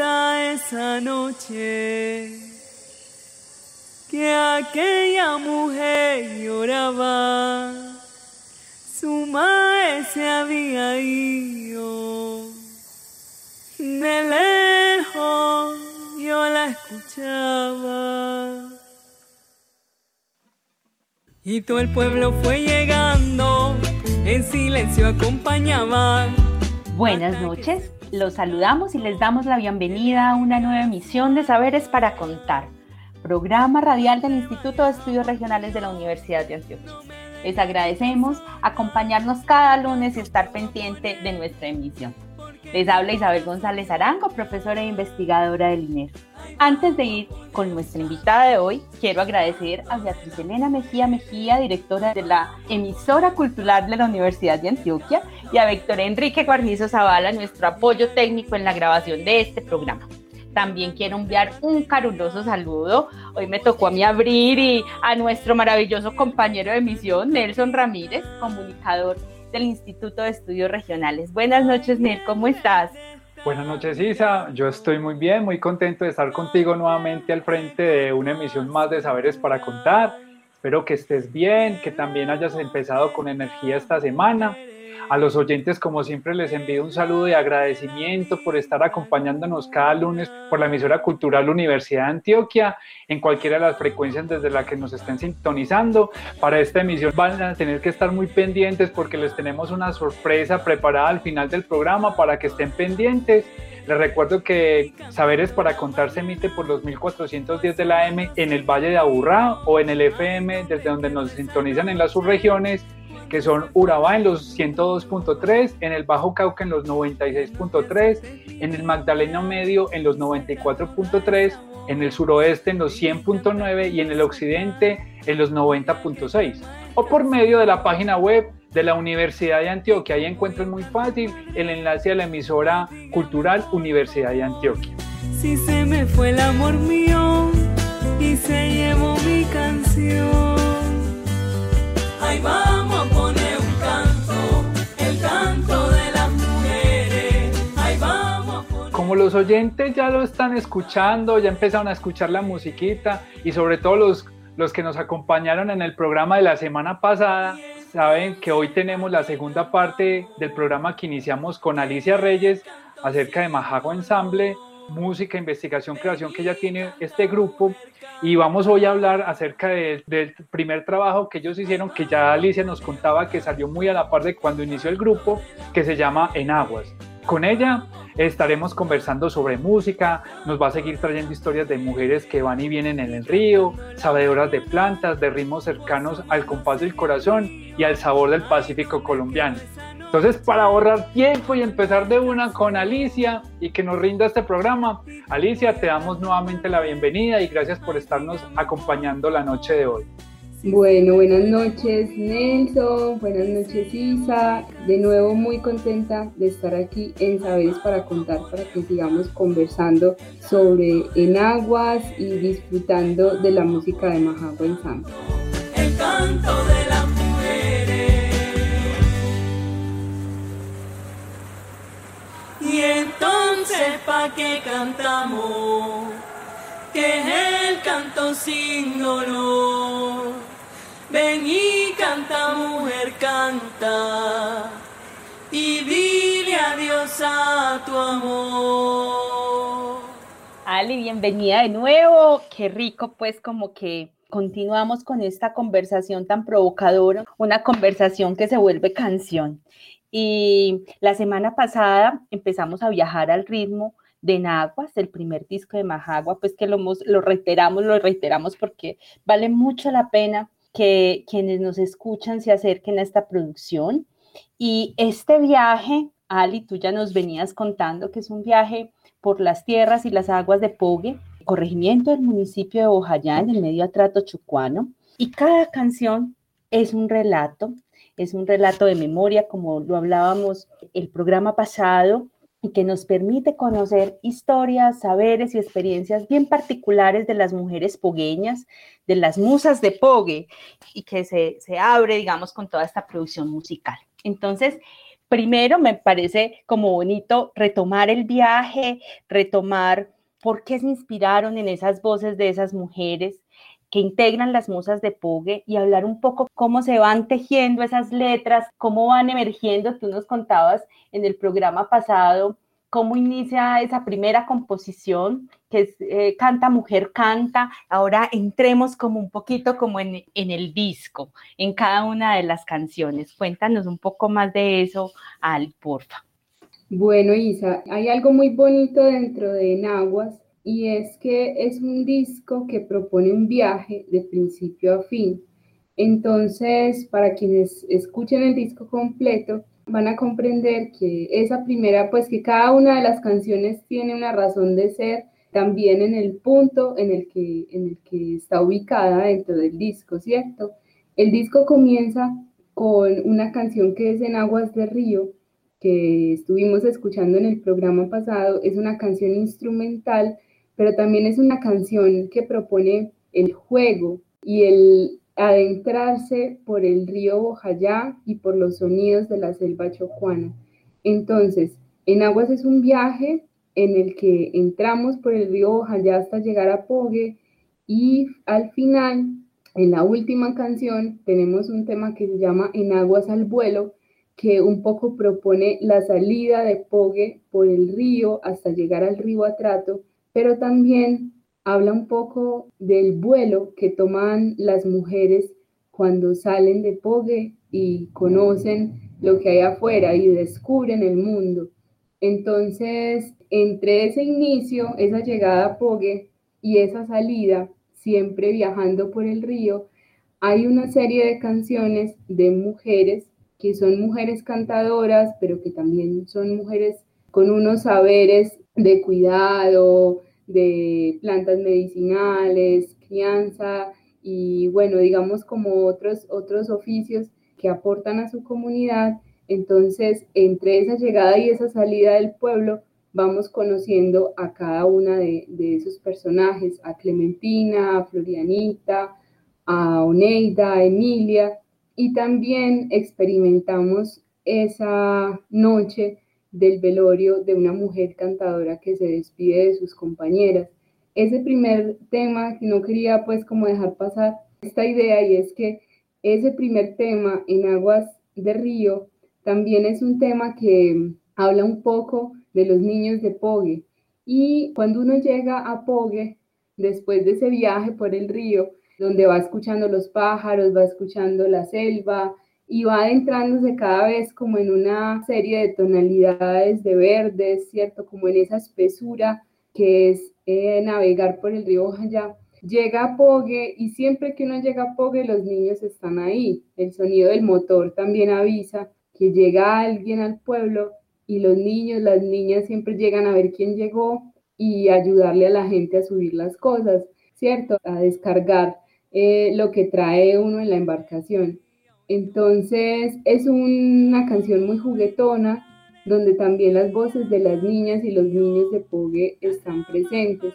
Esa noche que aquella mujer lloraba? Su madre se había ido. De lejos yo la escuchaba. Y todo el pueblo fue llegando, en silencio acompañaba. Buenas noches, los saludamos y les damos la bienvenida a una nueva emisión de Saberes para Contar, programa radial del Instituto de Estudios Regionales de la Universidad de Antioquia. Les agradecemos acompañarnos cada lunes y estar pendiente de nuestra emisión. Les habla Isabel González Arango, profesora e investigadora del INER. Antes de ir con nuestra invitada de hoy, quiero agradecer a Beatriz Elena Mejía Mejía, directora de la emisora cultural de la Universidad de Antioquia, y a Víctor Enrique Guarnizo Zavala, nuestro apoyo técnico en la grabación de este programa. También quiero enviar un caluroso saludo. Hoy me tocó a mí abrir y a nuestro maravilloso compañero de emisión, Nelson Ramírez, comunicador del Instituto de Estudios Regionales. Buenas noches, Nel, ¿cómo estás? Buenas noches, Isa. Yo estoy muy bien, muy contento de estar contigo nuevamente al frente de una emisión más de Saberes para Contar. Espero que estés bien, que también hayas empezado con energía esta semana a los oyentes, como siempre, les envío un saludo de agradecimiento por estar acompañándonos cada lunes por la emisora cultural Universidad de Antioquia, en cualquiera de las frecuencias desde la que nos estén sintonizando. Para esta emisión van a tener que estar muy pendientes porque les tenemos una sorpresa preparada al final del programa para que estén pendientes. Les recuerdo que Saberes para Contar se emite por los 1410 de la AM en el Valle de Aburrá o en el FM desde donde nos sintonizan en las subregiones que son Urabá en los 102.3, en el Bajo Cauca en los 96.3, en el Magdalena Medio en los 94.3, en el suroeste en los 100.9 y en el occidente en los 90.6. O por medio de la página web de la Universidad de Antioquia. Ahí encuentran muy fácil el enlace a la emisora cultural Universidad de Antioquia. Si se me fue el amor mío y se llevó mi canción. Los oyentes ya lo están escuchando, ya empezaron a escuchar la musiquita y sobre todo los, los que nos acompañaron en el programa de la semana pasada, saben que hoy tenemos la segunda parte del programa que iniciamos con Alicia Reyes acerca de Majago Ensamble, música, investigación, creación que ya tiene este grupo y vamos hoy a hablar acerca del primer trabajo que ellos hicieron, que ya Alicia nos contaba que salió muy a la par de cuando inició el grupo, que se llama En Aguas. Con ella estaremos conversando sobre música, nos va a seguir trayendo historias de mujeres que van y vienen en el río, sabedoras de plantas, de ritmos cercanos al compás del corazón y al sabor del Pacífico colombiano. Entonces, para ahorrar tiempo y empezar de una con Alicia y que nos rinda este programa, Alicia, te damos nuevamente la bienvenida y gracias por estarnos acompañando la noche de hoy. Bueno, buenas noches Nelson, buenas noches Isa, de nuevo muy contenta de estar aquí en Saberes para contar, para que sigamos conversando sobre enaguas y disfrutando de la música de Majagua Ensamble. El canto de las mujeres. Y entonces, ¿pa' qué cantamos? Que es el canto sin dolor. Ven y canta, mujer, canta. Y dile adiós a tu amor. Ali, bienvenida de nuevo. Qué rico, pues, como que continuamos con esta conversación tan provocadora, una conversación que se vuelve canción. Y la semana pasada empezamos a viajar al ritmo de Naguas, el primer disco de Majagua, pues que lo, lo reiteramos, lo reiteramos porque vale mucho la pena que quienes nos escuchan se acerquen a esta producción. Y este viaje Ali, tú ya nos venías contando que es un viaje por las tierras y las aguas de Pogue, corregimiento del municipio de Bojayá, en el medio atrato chucuano, y cada canción es un relato, es un relato de memoria, como lo hablábamos el programa pasado, y que nos permite conocer historias, saberes y experiencias bien particulares de las mujeres pogueñas, de las musas de Pogue, y que se, se abre, digamos, con toda esta producción musical. Entonces, primero me parece como bonito retomar el viaje, retomar por qué se inspiraron en esas voces de esas mujeres, que integran las musas de Pogue y hablar un poco cómo se van tejiendo esas letras, cómo van emergiendo. Tú nos contabas en el programa pasado cómo inicia esa primera composición, que es eh, Canta Mujer Canta. Ahora entremos como un poquito como en, en, el disco, en cada una de las canciones. Cuéntanos un poco más de eso, Al, porfa. Bueno, Isa, hay algo muy bonito dentro de Nahuas y es que es un disco que propone un viaje de principio a fin. Entonces, para quienes escuchen el disco completo, van a comprender que esa primera, pues que cada una de las canciones tiene una razón de ser también en el punto en el que, en el que está ubicada dentro del disco, ¿cierto? El disco comienza con una canción que es En Aguas de Río, que estuvimos escuchando en el programa pasado. Es una canción instrumental pero también es una canción que propone el juego y el adentrarse por el río Bojayá y por los sonidos de la selva chocuana. Entonces, en Aguas es un viaje en el que entramos por el río Bojayá hasta llegar a Pogue y al final, en la última canción, tenemos un tema que se llama En Aguas al vuelo, que un poco propone la salida de Pogue por el río hasta llegar al río Atrato pero también habla un poco del vuelo que toman las mujeres cuando salen de Pogue y conocen lo que hay afuera y descubren el mundo. Entonces, entre ese inicio, esa llegada a Pogue y esa salida, siempre viajando por el río, hay una serie de canciones de mujeres que son mujeres cantadoras, pero que también son mujeres con unos saberes de cuidado, de plantas medicinales, crianza y bueno, digamos como otros, otros oficios que aportan a su comunidad. Entonces, entre esa llegada y esa salida del pueblo, vamos conociendo a cada una de, de esos personajes, a Clementina, a Florianita, a Oneida, a Emilia, y también experimentamos esa noche del velorio de una mujer cantadora que se despide de sus compañeras. Ese primer tema que no quería pues como dejar pasar esta idea y es que ese primer tema en Aguas de Río también es un tema que habla un poco de los niños de Pogue y cuando uno llega a Pogue después de ese viaje por el río donde va escuchando los pájaros, va escuchando la selva, y va adentrándose cada vez como en una serie de tonalidades de verdes, ¿cierto? Como en esa espesura que es eh, navegar por el río Ojaya. Llega a Pogue y siempre que uno llega a Pogue los niños están ahí. El sonido del motor también avisa que llega alguien al pueblo y los niños, las niñas siempre llegan a ver quién llegó y ayudarle a la gente a subir las cosas, ¿cierto? A descargar eh, lo que trae uno en la embarcación. Entonces es una canción muy juguetona, donde también las voces de las niñas y los niños de Pogue están presentes.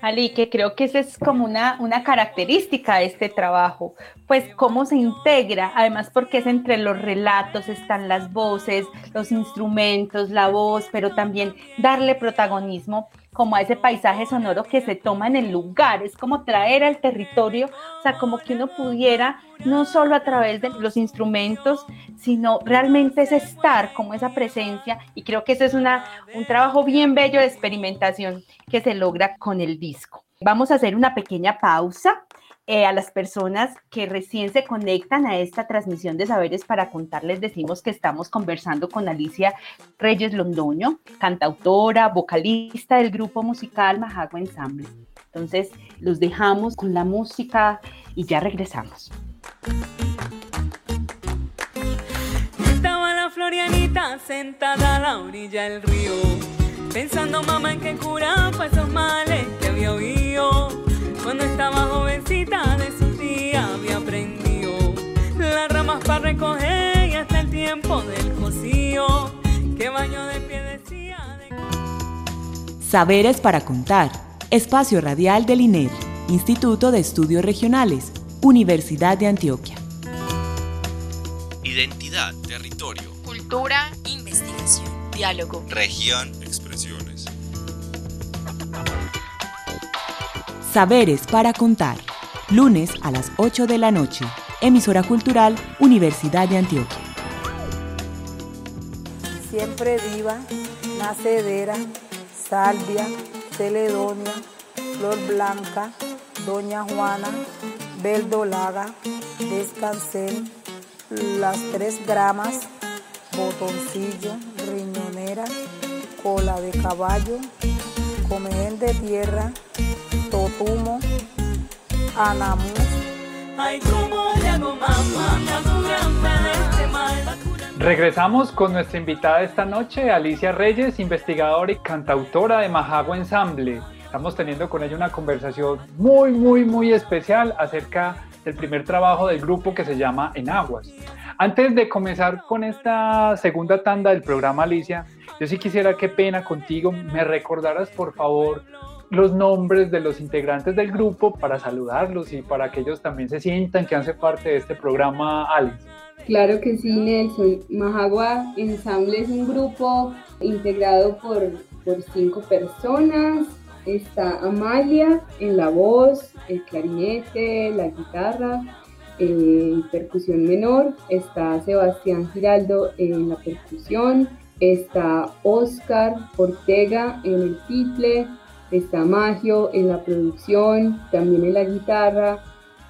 Ali, que creo que esa es como una, una característica de este trabajo, pues cómo se integra, además porque es entre los relatos, están las voces, los instrumentos, la voz, pero también darle protagonismo como a ese paisaje sonoro que se toma en el lugar, es como traer al territorio, o sea, como que uno pudiera, no solo a través de los instrumentos, sino realmente es estar como esa presencia, y creo que ese es una, un trabajo bien bello de experimentación que se logra con el disco. Vamos a hacer una pequeña pausa eh, a las personas que recién se conectan a esta transmisión de Saberes para contarles, decimos que estamos conversando con Alicia Reyes Londoño, cantautora, vocalista del grupo musical Majagua Ensemble. Entonces, los dejamos con la música y ya regresamos. Estaba la Florianita sentada a la orilla del río, pensando mamá en qué cura para esos males que había oído. Cuando estaba jovencita de su tía había aprendido las ramas para recoger y hasta el tiempo del cocío, que baño de pie decía. Saberes para contar. Espacio radial del INER, Instituto de Estudios Regionales, Universidad de Antioquia. Identidad, territorio, Cultura, investigación, diálogo. región, Saberes para contar. Lunes a las 8 de la noche. Emisora cultural, Universidad de Antioquia. siempre viva, nacedera, salvia, celedonia, flor blanca, doña Juana, verdolaga, descansen, las tres gramas, botoncillo, riñonera, cola de caballo, comején de tierra, totumo, anamú, Ay, cómo le hago mamá, para curarme de este mal. Regresamos con nuestra invitada esta noche, Alicia Reyes, investigadora y cantautora de Majagua Ensamble. Estamos teniendo con ella una conversación muy, muy, muy especial acerca del primer trabajo del grupo que se llama En Aguas. Antes de comenzar con esta segunda tanda del programa, Alicia, yo sí quisiera, qué pena contigo, me recordaras por favor los nombres de los integrantes del grupo para saludarlos y para que ellos también se sientan que hacen parte de este programa, Alice. Claro que sí, Nelson. Majagua Ensamble es un grupo integrado por, por cinco personas. Está Amalia en la voz, el clarinete, la guitarra, eh, percusión menor. Está Sebastián Giraldo en la percusión. Está Oscar Ortega en el tiple. Está Magio en la producción, también en la guitarra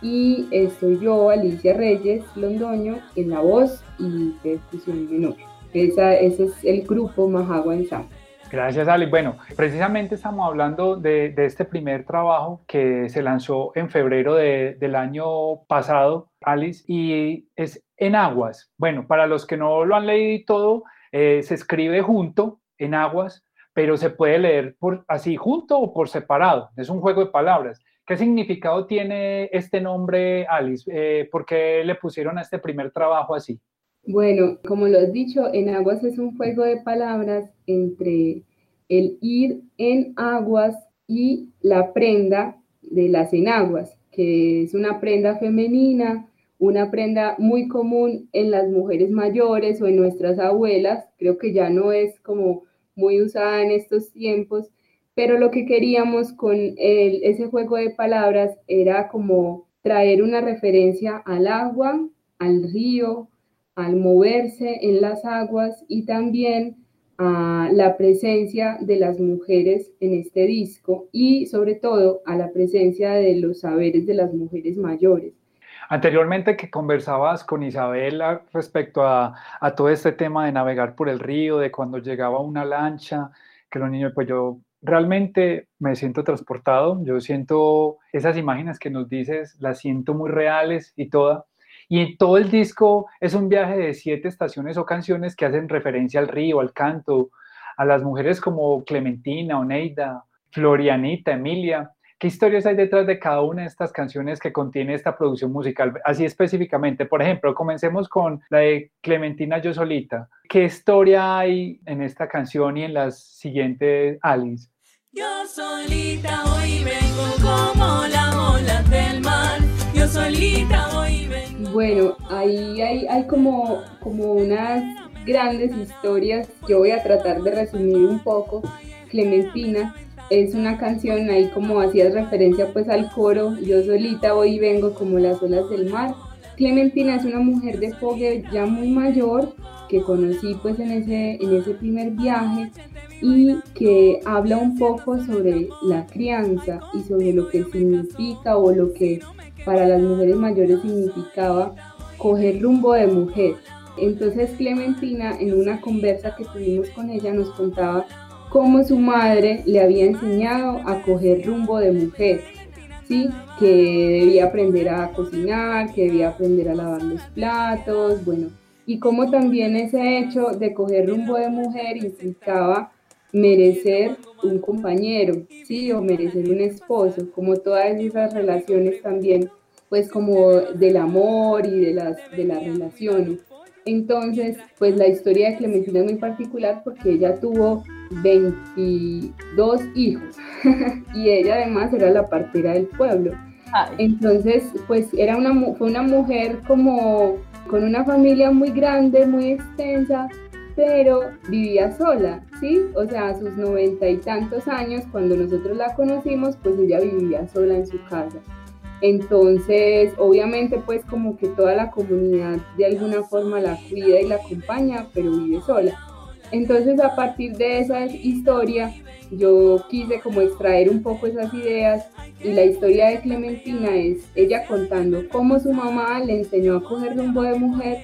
y estoy yo, Alicia Reyes Londoño, en la voz y percusión menor. Esa, ese es el grupo Majagua Ensamble. Gracias, Ali. Bueno, precisamente estamos hablando de, de este primer trabajo que se lanzó en febrero de- del año pasado, Alice, y es En Aguas. Bueno, para los que no lo han leído y todo, eh, se escribe junto, En Aguas, pero se puede leer por, así, junto o por separado. Es un juego de palabras. ¿Qué significado tiene este nombre, Alice? Eh, ¿Por qué le pusieron a este primer trabajo así? Bueno, como lo has dicho, en aguas es un juego de palabras entre el ir en aguas y la prenda de las enaguas, que es una prenda femenina, una prenda muy común en las mujeres mayores o en nuestras abuelas, creo que ya no es como muy usada en estos tiempos, pero lo que queríamos con ese juego de palabras era como traer una referencia al agua, al río, al moverse en las aguas y también a la presencia de las mujeres en este disco y sobre todo a la presencia de los saberes de las mujeres mayores. Anteriormente que conversabas con Isabela respecto a, todo este tema de navegar por el río, de cuando llegaba una lancha, que los niños, pues yo realmente me siento transportado, yo siento esas imágenes que nos dices, las siento muy reales y toda. Y en todo el disco es un viaje de siete estaciones o canciones que hacen referencia al río, al canto, a las mujeres como Clementina, Oneida, Florianita, Emilia. ¿Qué historias hay detrás de cada una de estas canciones que contiene esta producción musical? Así específicamente, por ejemplo, comencemos con la de Clementina Yo Solita. ¿Qué historia hay en esta canción y en las siguientes, Alice? Yo solita voy y vengo como la ola del mar. Yo solita voy y vengo. Bueno, ahí hay, hay como, como unas grandes historias. Yo voy a tratar de resumir un poco. Clementina es una canción ahí como hacías referencia pues al coro. Yo solita voy y vengo como las olas del mar. Clementina es una mujer de fogue ya muy mayor que conocí pues en ese, en ese primer viaje y que habla un poco sobre la crianza y sobre lo que significa o lo que para las mujeres mayores significaba coger rumbo de mujer. Entonces Clementina en una conversa que tuvimos con ella nos contaba cómo su madre le había enseñado a coger rumbo de mujer, ¿sí? que debía aprender a cocinar, que debía aprender a lavar los platos, bueno, y cómo también ese hecho de coger rumbo de mujer implicaba merecer un compañero, sí, o merecer un esposo, como todas esas relaciones también, pues como del amor y de las, de las relaciones. Entonces, pues la historia de Clementina es muy particular porque ella tuvo 22 hijos y ella además era la partera del pueblo. Entonces, pues era una, fue una mujer como con una familia muy grande, muy extensa, pero vivía sola, ¿sí? O sea, a sus noventa y tantos años, cuando nosotros la conocimos, pues ella vivía sola en su casa. Entonces, obviamente, pues como que toda la comunidad de alguna forma la cuida y la acompaña, pero vive sola. Entonces, a partir de esa historia, yo quise como extraer un poco esas ideas y la historia de Clementina es ella contando cómo su mamá le enseñó a coger rumbo de mujer,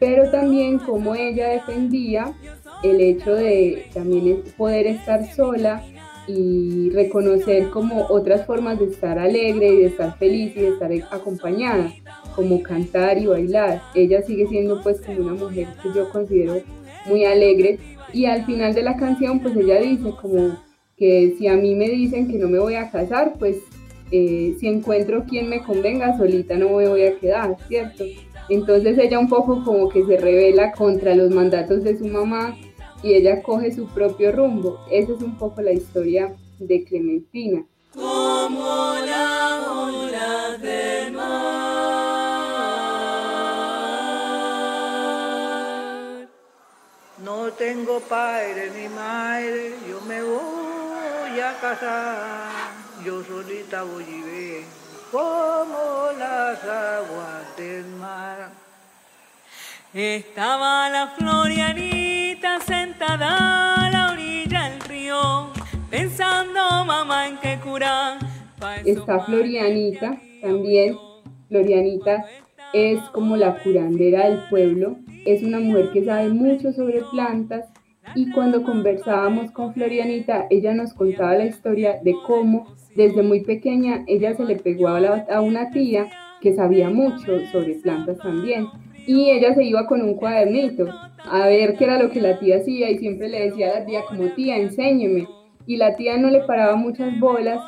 pero también cómo ella defendía el hecho de también poder estar sola y reconocer como otras formas de estar alegre y de estar feliz y de estar acompañada, como cantar y bailar. Ella sigue siendo pues como una mujer que yo considero muy alegre y al final de la canción pues ella dice como que si a mí me dicen que no me voy a casar, pues eh, si encuentro quien me convenga, solita no me voy a quedar, ¿cierto? Entonces ella un poco como que se revela contra los mandatos de su mamá y ella coge su propio rumbo. Esa es un poco la historia de Clementina. Como la del mar. No tengo padre ni madre, yo me voy a casar, yo solita voy y ver como las aguas del mar. Estaba la Sentada a la orilla del río, pensando mamá en qué curar. Está Florianita también. Florianita es como la curandera del pueblo. Es una mujer que sabe mucho sobre plantas y cuando conversábamos con Florianita, ella nos contaba la historia de cómo desde muy pequeña ella se le pegó a, a una tía que sabía mucho sobre plantas también y ella se iba con un cuadernito a ver qué era lo que la tía hacía y siempre le decía a la tía como tía, enséñeme. Y la tía no le paraba muchas bolas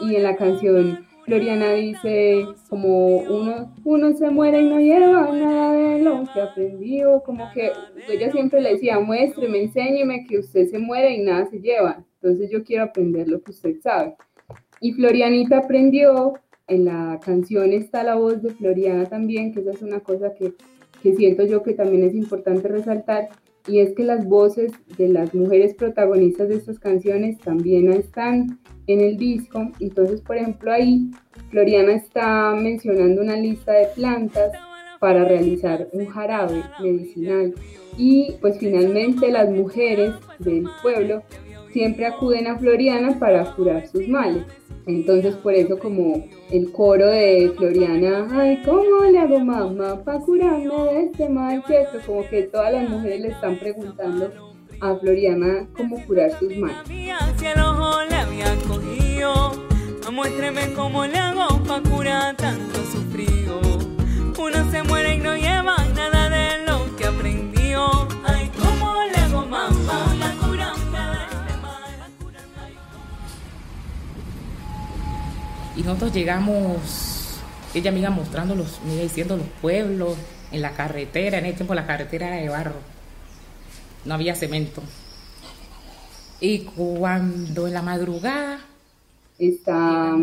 y en la canción Floriana dice como uno, uno se muere y no lleva nada de lo que aprendió, como que ella siempre le decía, muéstreme, enséñeme que usted se muere y nada se lleva, entonces yo quiero aprender lo que usted sabe. Y Florianita aprendió, en la canción está la voz de Floriana también, que esa es una cosa que que siento yo que también es importante resaltar, y es que las voces de las mujeres protagonistas de estas canciones también están en el disco. Entonces, por ejemplo, ahí Floriana está mencionando una lista de plantas para realizar un jarabe medicinal. Y pues finalmente las mujeres del pueblo siempre acuden a Floriana para curar sus males. Entonces por eso como el coro de Floriana, ay, ¿cómo le hago mamá para curarme de este mal? ¿Cierto? Como que todas las mujeres le están preguntando a Floriana cómo curar sus males. Muéstreme cómo le hago para curar tanto sufrido. Uno se muere y no lleva nada de lo que aprendió. Ay, ¿cómo le hago mamá? Y nosotros llegamos, ella me iba mostrando los, me iba diciendo los pueblos, en la carretera, en ese tiempo la carretera era de barro, no había cemento. Y cuando en la madrugada... Está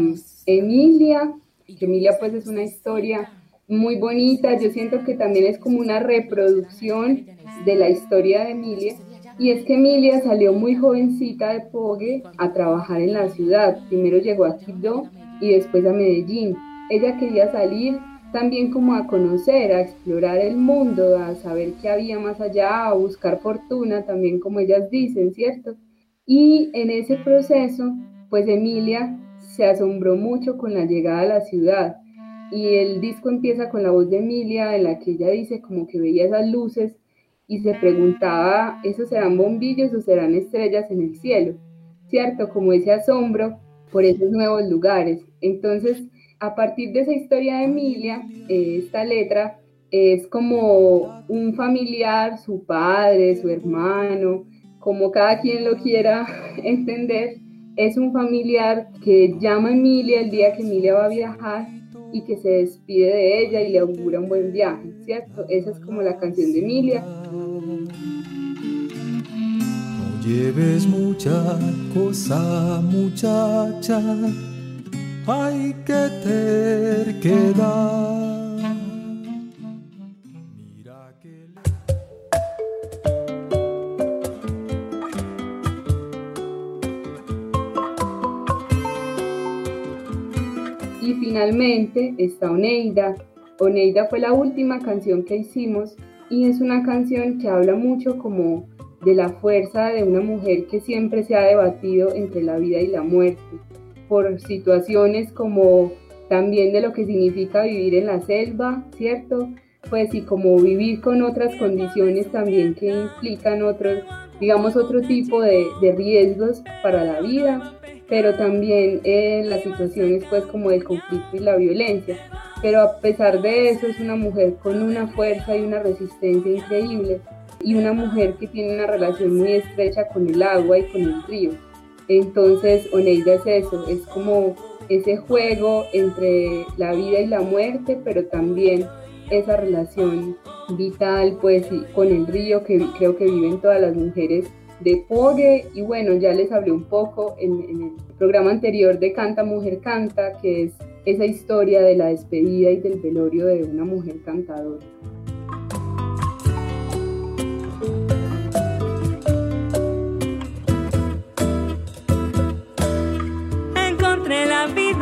Emilia, que Emilia pues es una historia muy bonita, yo siento que también es como una reproducción de la historia de Emilia. Y es que Emilia salió muy jovencita de Pogue a trabajar en la ciudad. Primero llegó a Quibdó y después a Medellín. Ella quería salir también como a conocer, a explorar el mundo, a saber qué había más allá, a buscar fortuna, también como ellas dicen, ¿cierto? Y en ese proceso, pues Emilia se asombró mucho con la llegada a la ciudad. Y el disco empieza con la voz de Emilia, en la que ella dice como que veía esas luces y se preguntaba, ¿esos serán bombillos o serán estrellas en el cielo? ¿Cierto? Como ese asombro por esos nuevos lugares. Entonces, a partir de esa historia de Emilia, eh, esta letra es como un familiar, su padre, su hermano, como cada quien lo quiera entender, es un familiar que llama a Emilia el día que Emilia va a viajar y que se despide de ella y le augura un buen viaje, ¿cierto? Esa es como la canción de Emilia. Lleves mucha cosa, muchacha, hay que terquedad. finalmente está Oneida. Oneida fue la última canción que hicimos y es una canción que habla mucho como de la fuerza de una mujer que siempre se ha debatido entre la vida y la muerte, por situaciones como también de lo que significa vivir en la selva, ¿cierto? Pues y como vivir con otras condiciones también que implican otros, digamos, otro tipo de, de riesgos para la vida pero también en las situaciones pues como el conflicto y la violencia. Pero a pesar de eso es una mujer con una fuerza y una resistencia increíble y una mujer que tiene una relación muy estrecha con el agua y con el río. Entonces Oneida es eso, es como ese juego entre la vida y la muerte, pero también esa relación vital pues con el río que creo que viven todas las mujeres de Pogue y bueno, ya les hablé un poco en, el programa anterior de Canta Mujer Canta, que es esa historia de la despedida y del velorio de una mujer cantadora.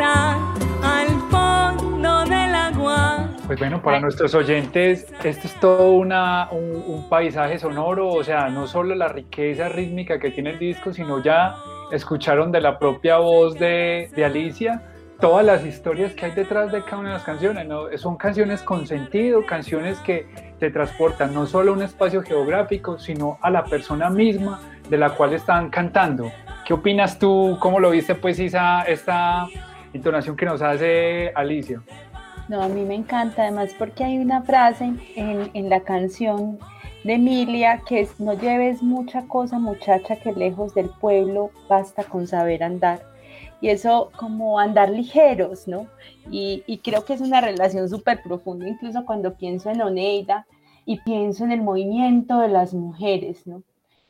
Al fondo del agua pues bueno, para nuestros oyentes, esto es todo una, un, paisaje sonoro, o sea, no solo la riqueza rítmica que tiene el disco, sino ya escucharon de la propia voz de, de Alicia todas las historias que hay detrás de cada una de las canciones. ¿no? Son canciones con sentido, canciones que te transportan no solo a un espacio geográfico, sino a la persona misma de la cual están cantando. ¿Qué opinas tú? ¿Cómo lo viste pues esa, esta entonación que nos hace Alicia? No, a mí me encanta además porque hay una frase en, la canción de Emilia que es no lleves mucha cosa muchacha que lejos del pueblo basta con saber andar. Y eso como andar ligeros, ¿no? Y, y creo que es una relación súper profunda, incluso cuando pienso en Oneida y pienso en el movimiento de las mujeres, ¿no?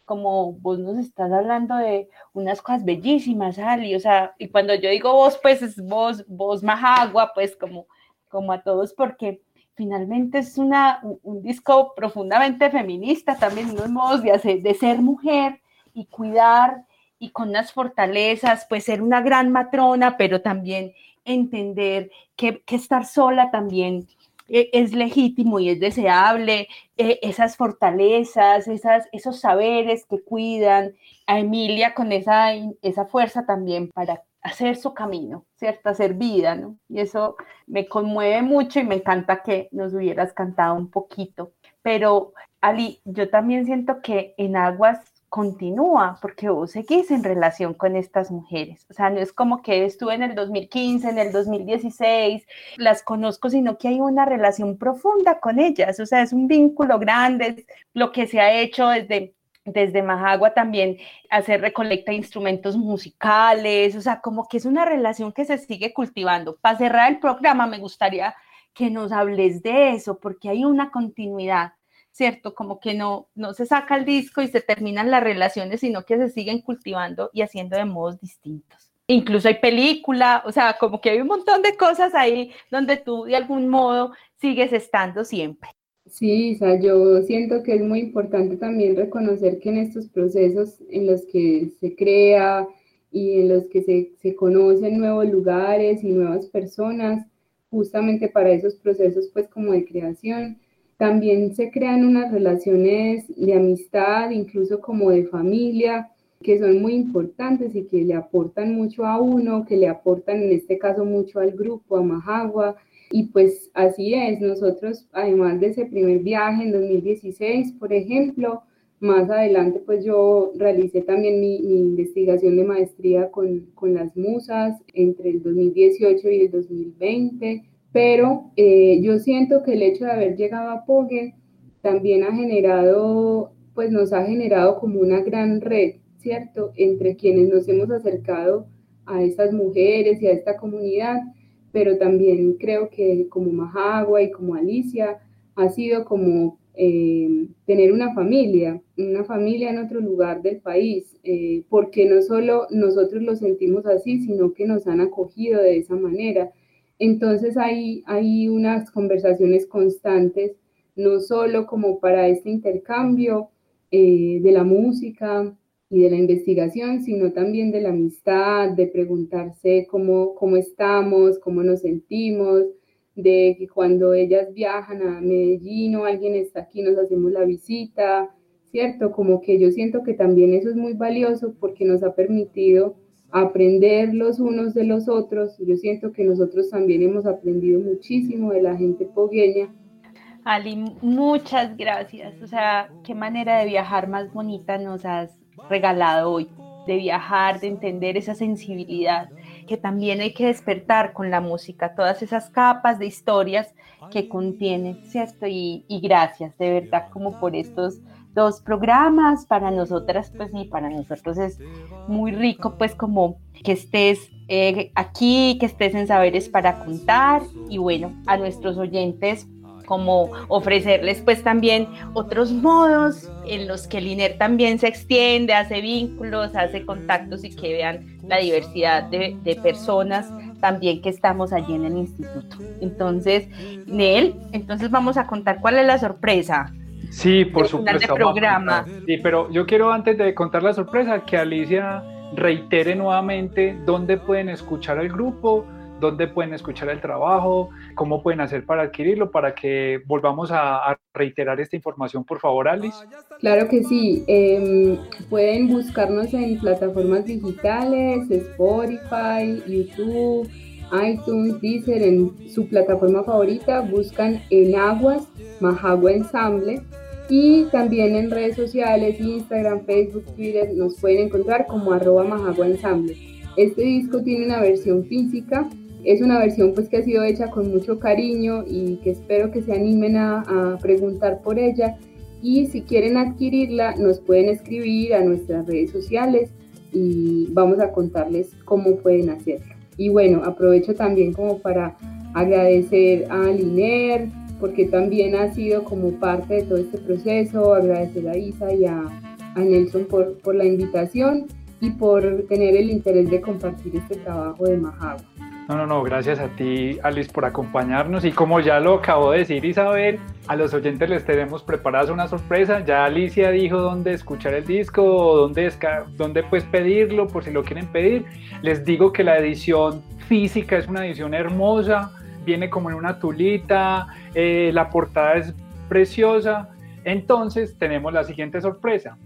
Como vos nos estás hablando de unas cosas bellísimas, Ali, o sea, y cuando yo digo vos, pues es vos, vos más agua, pues como como a todos, porque finalmente es una, un, disco profundamente feminista, también unos modos de, de ser mujer y cuidar y con unas fortalezas, pues ser una gran matrona, pero también entender que, que estar sola también eh, es legítimo y es deseable, eh, esas fortalezas, esas, esos saberes que cuidan a Emilia con esa, esa fuerza también para hacer su camino, ¿cierto? Hacer vida, ¿no? Y eso me conmueve mucho y me encanta que nos hubieras cantado un poquito. Pero, Ali, yo también siento que en Aguas continúa, porque vos seguís en relación con estas mujeres. O sea, no es como que estuve en el 2015, en el 2016, las conozco, sino que hay una relación profunda con ellas. O sea, es un vínculo grande, lo que se ha hecho desde desde Majagua también hacer recolecta instrumentos musicales, o sea, como que es una relación que se sigue cultivando. Para cerrar el programa me gustaría que nos hables de eso, porque hay una continuidad, ¿cierto? Como que no, no se saca el disco y se terminan las relaciones, sino que se siguen cultivando y haciendo de modos distintos. Incluso hay película, o sea, como que hay un montón de cosas ahí donde tú de algún modo sigues estando siempre. Sí, Isa, yo siento que es muy importante también reconocer que en estos procesos en los que se crea y en los que se, se conocen nuevos lugares y nuevas personas, justamente para esos procesos pues como de creación, también se crean unas relaciones de amistad, incluso como de familia, que son muy importantes y que le aportan mucho a uno, que le aportan en este caso mucho al grupo, a Majagua, y pues así es, nosotros además de ese primer viaje en 2016, por ejemplo, más adelante pues yo realicé también mi, investigación de maestría con, con, las musas entre el 2018 y el 2020, pero eh, yo siento que el hecho de haber llegado a Pogue también ha generado, pues nos ha generado como una gran red, ¿cierto?, entre quienes nos hemos acercado a estas mujeres y a esta comunidad, pero también creo que como Majagua y como Alicia ha sido como eh, tener una familia, una familia en otro lugar del país, eh, porque no solo nosotros lo sentimos así, sino que nos han acogido de esa manera. Entonces hay, hay unas conversaciones constantes, no solo como para este intercambio eh, de la música y de la investigación, sino también de la amistad, de preguntarse cómo, cómo estamos, cómo nos sentimos, de que cuando ellas viajan a Medellín o alguien está aquí, nos hacemos la visita, ¿cierto? Como que yo siento que también eso es muy valioso porque nos ha permitido aprender los unos de los otros. Yo siento que nosotros también hemos aprendido muchísimo de la gente pogueña. Ali, muchas gracias. O sea, qué manera de viajar más bonita nos has regalado hoy, de viajar, de entender esa sensibilidad que también hay que despertar con la música, todas esas capas de historias que contiene, ¿cierto? Y, gracias de verdad como por estos dos programas, para nosotras pues y para nosotros es muy rico pues como que estés eh, aquí, que estés en Saberes para Contar y bueno, a nuestros oyentes como ofrecerles pues también otros modos en los que el INER también se extiende, hace vínculos, hace contactos y que vean la diversidad de, personas también que estamos allí en el instituto. Entonces, Nel, entonces vamos a contar cuál es la sorpresa. Sí, por supuesto. programa. Sí, pero yo quiero antes de contar la sorpresa que Alicia reitere nuevamente dónde pueden escuchar al grupo, dónde pueden escuchar el trabajo, cómo pueden hacer para adquirirlo, para que volvamos a, reiterar esta información, por favor, Alice. Claro que sí, em, pueden buscarnos en plataformas digitales, Spotify, YouTube, iTunes, Deezer, en su plataforma favorita, buscan en Aguas, Majagua Ensamble, y también en redes sociales, Instagram, Facebook, Twitter, nos pueden encontrar como arroba Majagua Ensamble. Este disco tiene una versión física es una versión pues que ha sido hecha con mucho cariño y que espero que se animen a, preguntar por ella y si quieren adquirirla nos pueden escribir a nuestras redes sociales y vamos a contarles cómo pueden hacerlo. Y bueno, aprovecho también como para agradecer a Liner porque también ha sido como parte de todo este proceso, agradecer a Isa y a, Nelson por, por la invitación y por tener el interés de compartir este trabajo de Majagua. No, no, no, gracias a ti, Alice, por acompañarnos. Y como ya lo acabó de decir Isabel, a los oyentes les tenemos preparadas una sorpresa. Ya Alicia dijo dónde escuchar el disco, dónde, dónde pues pedirlo, por si lo quieren pedir. Les digo que la edición física es una edición hermosa, viene como en una tulita, eh, la portada es preciosa. Entonces tenemos la siguiente sorpresa.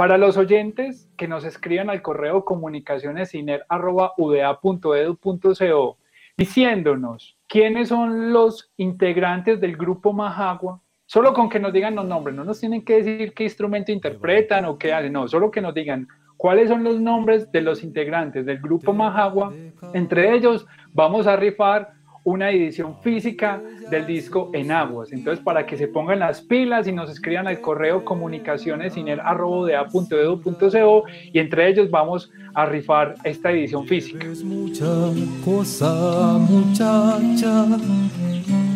Para los oyentes que nos escriban al correo comunicacionesiner.uda.edu.co diciéndonos quiénes son los integrantes del grupo Majagua, solo con que nos digan los nombres, no nos tienen que decir qué instrumento interpretan o qué hacen, no, solo que nos digan cuáles son los nombres de los integrantes del grupo Majagua. Entre ellos vamos a rifar una edición física del disco en aguas. Entonces, para que se pongan las pilas y nos escriban al correo comunicaciones.edu.co y entre ellos vamos a rifar esta edición física. Mucha cosa, muchacha,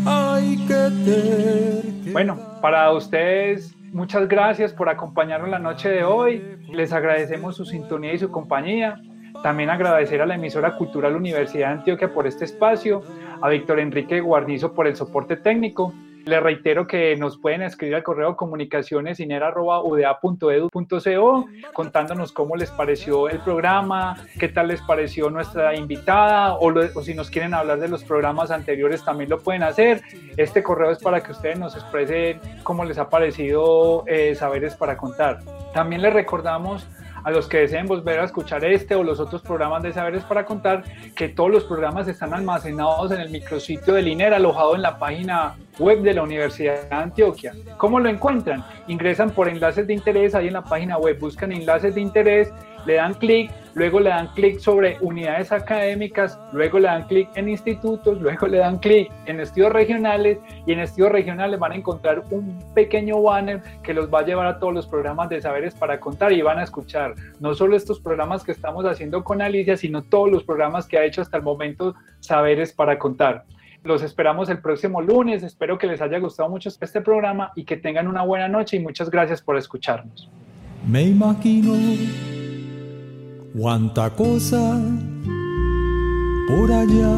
hay que Bueno, para ustedes muchas gracias por acompañarnos la noche de hoy. Les agradecemos su sintonía y su compañía. También agradecer a la emisora Cultural Universidad de Antioquia por este espacio, a Víctor Enrique Guarnizo por el soporte técnico. Les reitero que nos pueden escribir al correo comunicacionesinera.uda.edu.co contándonos cómo les pareció el programa, qué tal les pareció nuestra invitada o, si nos quieren hablar de los programas anteriores también lo pueden hacer. Este correo es para que ustedes nos expresen cómo les ha parecido eh, Saberes para Contar. También les recordamos a los que deseen volver a escuchar este o los otros programas de Saberes para Contar, que todos los programas están almacenados en el micrositio del INER, alojado en la página web de la Universidad de Antioquia. ¿Cómo lo encuentran? Ingresan por enlaces de interés ahí en la página web, buscan enlaces de interés, le dan clic luego le dan clic sobre unidades académicas, luego le dan clic en institutos, luego le dan clic en estudios regionales y en estudios regionales van a encontrar un pequeño banner que los va a llevar a todos los programas de saberes para contar y van a escuchar no solo estos programas que estamos haciendo con Alicia, sino todos los programas que ha hecho hasta el momento Saberes para contar. Los esperamos el próximo lunes. Espero que les haya gustado mucho este programa y que tengan una buena noche y muchas gracias por escucharnos. Me imagino cuánta cosa por allá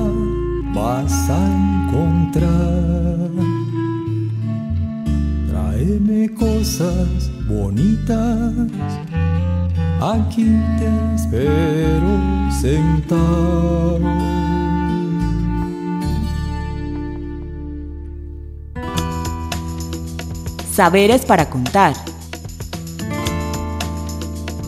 vas a encontrar. Tráeme cosas bonitas, aquí te espero sentado. Saberes para contar.